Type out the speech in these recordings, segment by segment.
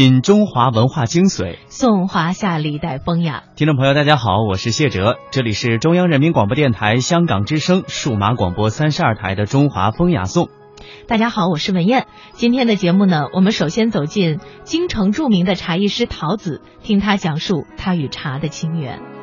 品中华文化精髓，颂华夏历代风雅。听众朋友，大家好，我是谢哲，这里是中央人民广播电台香港之声数码广播三十二台的《中华风雅颂》。大家好，我是文燕。今天的节目呢，我们首先走进京城著名的茶艺师陶子，听他讲述他与茶的情缘。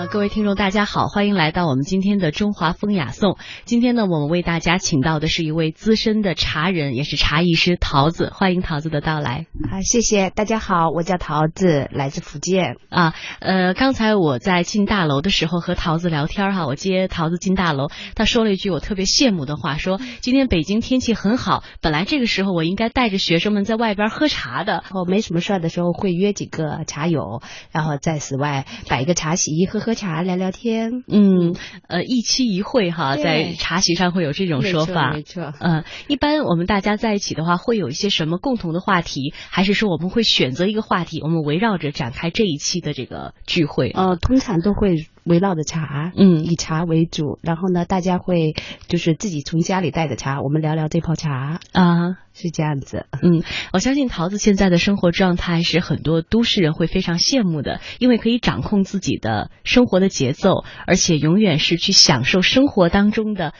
呃，各位听众，大家好，欢迎来到我们今天的中华风雅颂。今天呢，我们为大家请到的是一位资深的茶人，也是茶艺师桃子，欢迎桃子的到来。啊，谢谢大家好，我叫桃子，来自福建。啊，呃，刚才我在进大楼的时候和桃子聊天哈，我接桃子进大楼，她说了一句我特别羡慕的话，说今天北京天气很好，本来这个时候我应该带着学生们在外边喝茶的，哦，没什么事儿的时候会约几个茶友，然后在室外摆一个茶席喝。喝茶聊聊天，嗯，呃，一期一会哈，在茶席上会有这种说法，没错，嗯，一般我们大家在一起的话，会有一些什么共同的话题，还是说我们会选择一个话题，我们围绕着展开这一期的这个聚会？呃，通常都会。围绕着茶，嗯，以茶为主，然后呢，大家会就是自己从家里带的茶，我们聊聊这泡茶啊，是这样子。嗯，我相信桃子现在的生活状态是很多都市人会非常羡慕的，因为可以掌控自己的生活的节奏，而且永远是去享受生活当中的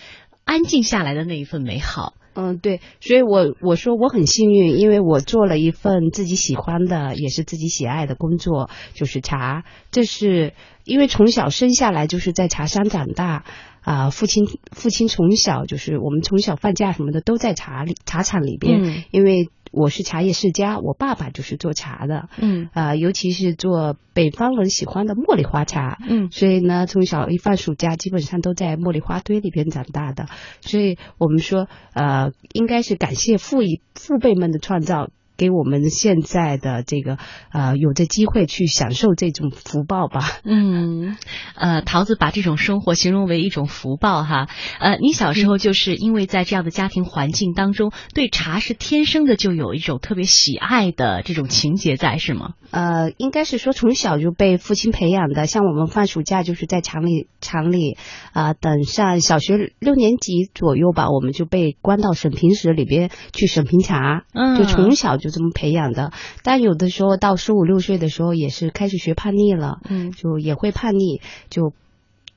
安静下来的那一份美好。嗯，对，所以我我说我很幸运，因为我做了一份自己喜欢的，也是自己喜爱的工作，就是茶。这是因为从小生下来就是在茶山长大啊，父亲父亲从小就是我们从小放假什么的都在茶里茶厂里边，因为。我是茶叶世家，我爸爸就是做茶的，嗯。啊，尤其是做北方人喜欢的茉莉花茶，嗯，所以呢，从小一放暑假，基本上都在茉莉花堆里边长大的，所以我们说，呃，应该是感谢父一父辈们的创造。给我们现在的这个呃，有这机会去享受这种福报吧。嗯，呃，桃子把这种生活形容为一种福报哈。呃，你小时候就是因为在这样的家庭环境当中，对茶是天生的就有一种特别喜爱的这种情节在，是吗？呃，应该是说从小就被父亲培养的。像我们放暑假就是在厂里，厂里啊，等上小学六年级左右吧，我们就被关到审评室里边去审评茶。嗯，就从小就。这么培养的，但有的时候到十五六岁的时候，也是开始学叛逆了，嗯，就也会叛逆，就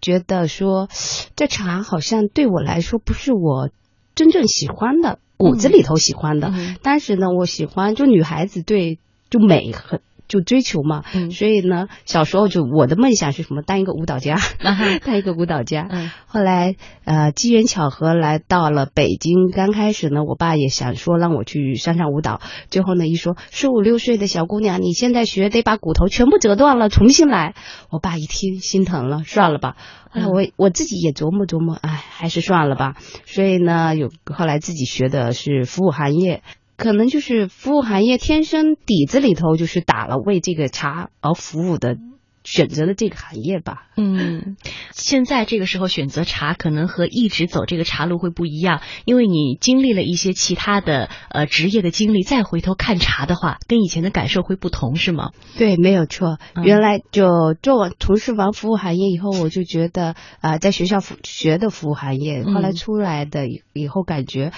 觉得说这茶好像对我来说不是我真正喜欢的，骨子里头喜欢的。但是呢，我喜欢就女孩子对就美很。就追求嘛，所以呢，小时候就我的梦想是什么？当一个舞蹈家，当一个舞蹈家。后来呃，机缘巧合来到了北京。刚开始呢，我爸也想说让我去上上舞蹈。最后呢，一说十五六岁的小姑娘，你现在学得把骨头全部折断了，重新来。我爸一听心疼了，算了吧。我我自己也琢磨琢磨，哎，还是算了吧。所以呢，有后来自己学的是服务行业。可能就是服务行业天生底子里头就是打了为这个茶而服务的，选择的这个行业吧。嗯，现在这个时候选择茶，可能和一直走这个茶路会不一样，因为你经历了一些其他的呃职业的经历，再回头看茶的话，跟以前的感受会不同，是吗？对，没有错。原来就做完从事完服务行业以后，我就觉得啊，在学校学的服务行业，后来出来的以后感觉。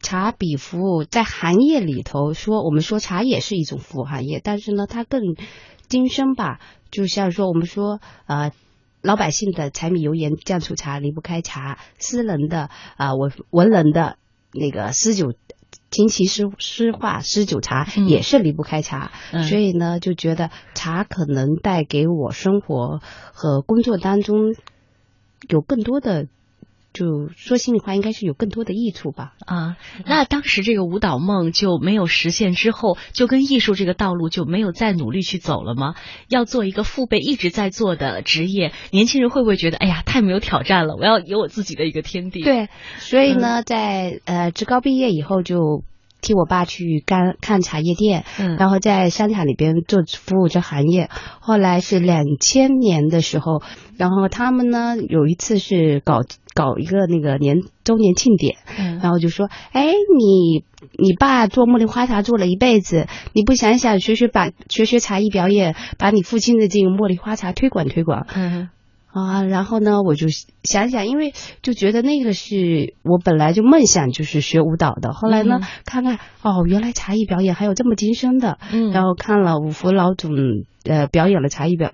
茶比服务在行业里头说，我们说茶也是一种服务行业，但是呢，它更精深吧。就像说，我们说，呃，老百姓的柴米油盐酱醋茶离不开茶，私人的啊，文文人的那个诗酒琴棋诗诗画诗酒茶也是离不开茶。所以呢，就觉得茶可能带给我生活和工作当中有更多的。就说心里话，应该是有更多的益处吧。啊，那当时这个舞蹈梦就没有实现之后，就跟艺术这个道路就没有再努力去走了吗？要做一个父辈一直在做的职业，年轻人会不会觉得，哎呀，太没有挑战了？我要有我自己的一个天地。对，所以呢，在呃职高毕业以后就。替我爸去干看茶叶店，嗯，然后在商场里边做服务这行业。后来是两千年的时候，然后他们呢有一次是搞搞一个那个年周年庆典，嗯，然后就说，哎，你你爸做茉莉花茶做了一辈子，你不想想学学把学学茶艺表演，把你父亲的这个茉莉花茶推广推广？嗯。啊，然后呢，我就想想，因为就觉得那个是我本来就梦想就是学舞蹈的。后来呢，看看哦，原来茶艺表演还有这么精深的。嗯。然后看了五福老总呃表演了茶艺表，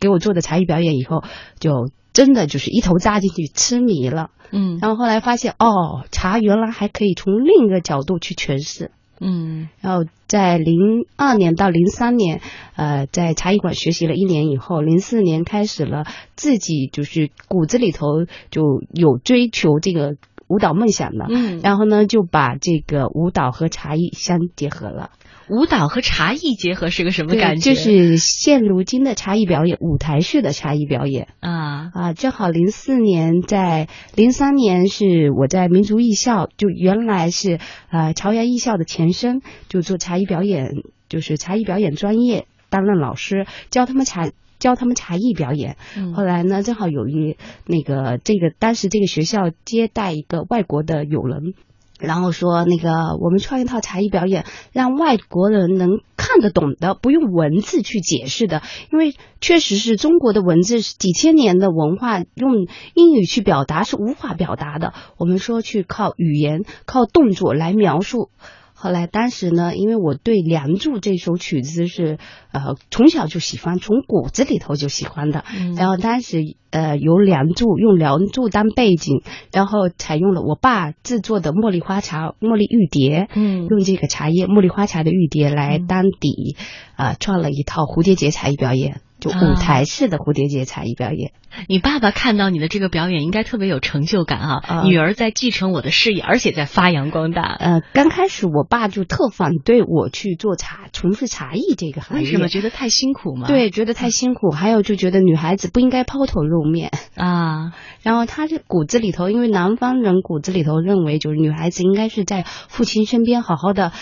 给我做的茶艺表演以后，就真的就是一头扎进去，痴迷了。嗯。然后后来发现哦，茶原来还可以从另一个角度去诠释。嗯，然后在零二年到零三年，呃，在茶艺馆学习了一年以后，零四年开始了自己就是骨子里头就有追求这个舞蹈梦想的，嗯，然后呢就把这个舞蹈和茶艺相结合了。舞蹈和茶艺结合是个什么感觉？就是现如今的茶艺表演，舞台式的茶艺表演啊啊！正好零四年在零三年是我在民族艺校，就原来是呃朝阳艺校的前身，就做茶艺表演，就是茶艺表演专业，担任老师教他们茶教他们茶艺表演。后来呢，正好有一那个这个当时这个学校接待一个外国的友人。然后说那个，我们创一套才艺表演，让外国人能看得懂的，不用文字去解释的，因为确实是中国的文字是几千年的文化，用英语去表达是无法表达的。我们说去靠语言、靠动作来描述。后来，当时呢，因为我对《梁祝》这首曲子是呃从小就喜欢，从骨子里头就喜欢的。然后当时呃由《梁祝》用《梁祝》当背景，然后采用了我爸制作的茉莉花茶、茉莉玉蝶，嗯，用这个茶叶茉莉花茶的玉蝶来当底，啊，创了一套蝴蝶结才艺表演。就舞台式的蝴蝶结才艺表演，你爸爸看到你的这个表演应该特别有成就感啊！女儿在继承我的事业，而且在发扬光大。呃，刚开始我爸就特反对我去做茶，从事茶艺这个行业。为什么觉得太辛苦吗？对，觉得太辛苦，还有就觉得女孩子不应该抛头露面啊。然后他这骨子里头，因为南方人骨子里头认为，就是女孩子应该是在父亲身边好好的、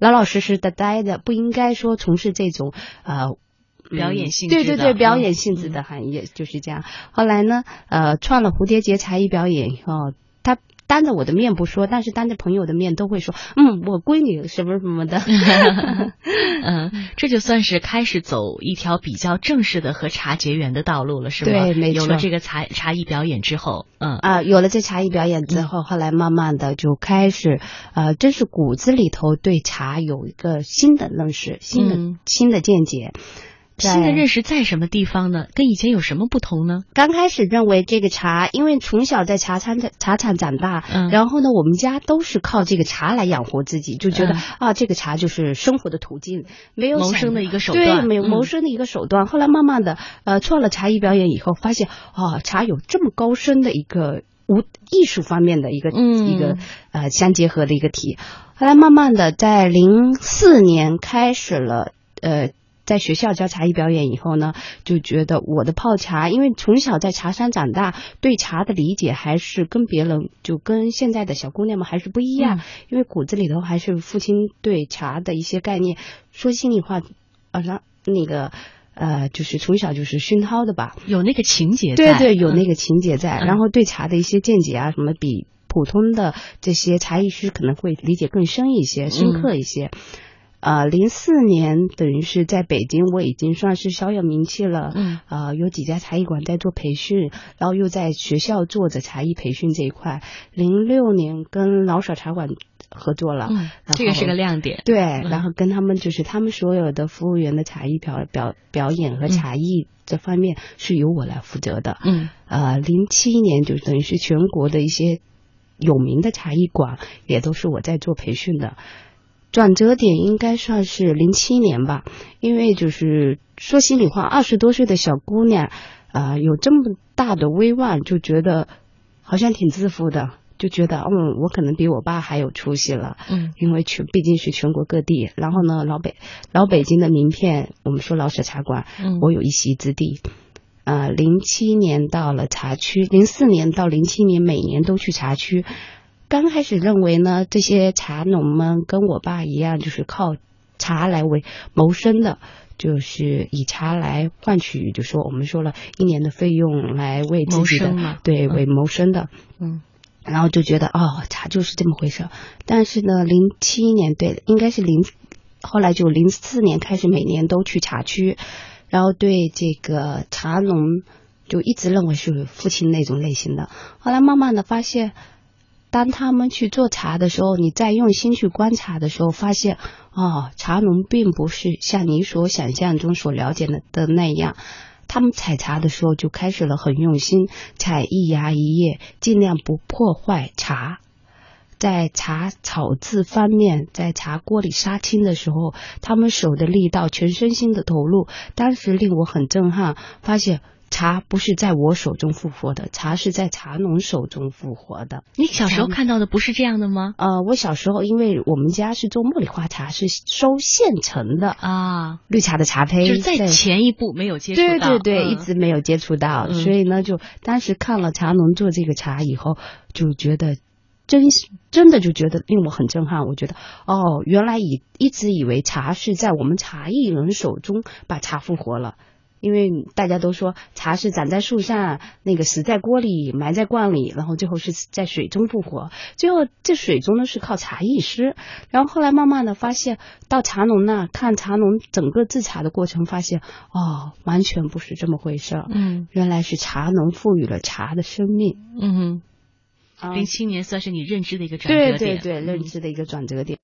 老老实实的待着，不应该说从事这种呃。表演性对对对，表演性质的行业就是这样。后来呢，呃，创了蝴蝶结才艺表演以后，他当着我的面不说，但是当着朋友的面都会说，嗯，我闺女什么什么的。嗯，这就算是开始走一条比较正式的和茶结缘的道路了，是吧？对，没错。有了这个茶茶艺表演之后，嗯啊，有了这茶艺表演之后，后来慢慢的就开始，呃，真是骨子里头对茶有一个新的认识，新的新的见解。新的认识在什么地方呢？跟以前有什么不同呢？刚开始认为这个茶，因为从小在茶餐茶厂长大，嗯，然后呢，我们家都是靠这个茶来养活自己，就觉得啊，这个茶就是生活的途径，没有谋生的一个手段，对，没有谋生的一个手段。后来慢慢的，呃，做了茶艺表演以后，发现啊，茶有这么高深的一个无艺术方面的一个一个呃相结合的一个题。后来慢慢的，在零四年开始了，呃。在学校教茶艺表演以后呢，就觉得我的泡茶，因为从小在茶山长大，对茶的理解还是跟别人就跟现在的小姑娘们还是不一样，因为骨子里头还是父亲对茶的一些概念。说心里话，啊，那那个呃，就是从小就是熏陶的吧，有那个情节，对对，有那个情节在，然后对茶的一些见解啊，什么比普通的这些茶艺师可能会理解更深一些、深刻一些。呃，零四年等于是在北京，我已经算是小有名气了。嗯，呃，有几家茶艺馆在做培训，然后又在学校做着茶艺培训这一块。零六年跟老舍茶馆合作了，嗯，这个是个亮点。对，然后跟他们就是他们所有的服务员的茶艺表表表演和茶艺这方面是由我来负责的。嗯，呃，零七年就等于是全国的一些有名的茶艺馆也都是我在做培训的。转折点应该算是零七年吧，因为就是说心里话，二十多岁的小姑娘，啊，有这么大的威望，就觉得好像挺自负的，就觉得嗯，我可能比我爸还有出息了，嗯，因为全毕竟是全国各地，然后呢，老北老北京的名片，我们说老舍茶馆，嗯，我有一席之地，呃，零七年到了茶区，零四年到零七年每年都去茶区。刚开始认为呢，这些茶农们跟我爸一样，就是靠茶来为谋生的，就是以茶来换取，就说我们说了一年的费用来为自己的对为谋生的，嗯，然后就觉得哦，茶就是这么回事。但是呢，零七年对，应该是零，后来就零四年开始每年都去茶区，然后对这个茶农。就一直认为是父亲那种类型的。后来慢慢的发现，当他们去做茶的时候，你再用心去观察的时候，发现哦，茶农并不是像你所想象中所了解的的那样。他们采茶的时候就开始了很用心，采一芽一叶，尽量不破坏茶。在茶炒制方面，在茶锅里杀青的时候，他们手的力道、全身心的投入，当时令我很震撼。发现茶不是在我手中复活的，茶是在茶农手中复活的。你小时候看到的不是这样的吗？呃，我小时候因为我们家是做茉莉花茶，是收现成的啊，绿茶的茶胚，就在前一步没有接触到，对对对，一直没有接触到，所以呢，就当时看了茶农做这个茶以后，就觉得。真真的就觉得令我很震撼，我觉得哦，原来以一直以为茶是在我们茶艺人手中把茶复活了，因为大家都说茶是长在树上，那个死在锅里，埋在罐里，然后最后是在水中复活。最后这水中呢是靠茶艺师，然后后来慢慢的发现，到茶农那看茶农整个制茶的过程，发现哦，完全不是这么回事儿。嗯，原来是茶农赋予了茶的生命。嗯哼。零七年算是你认知的一个转折点，对对对，认知的一个转折点。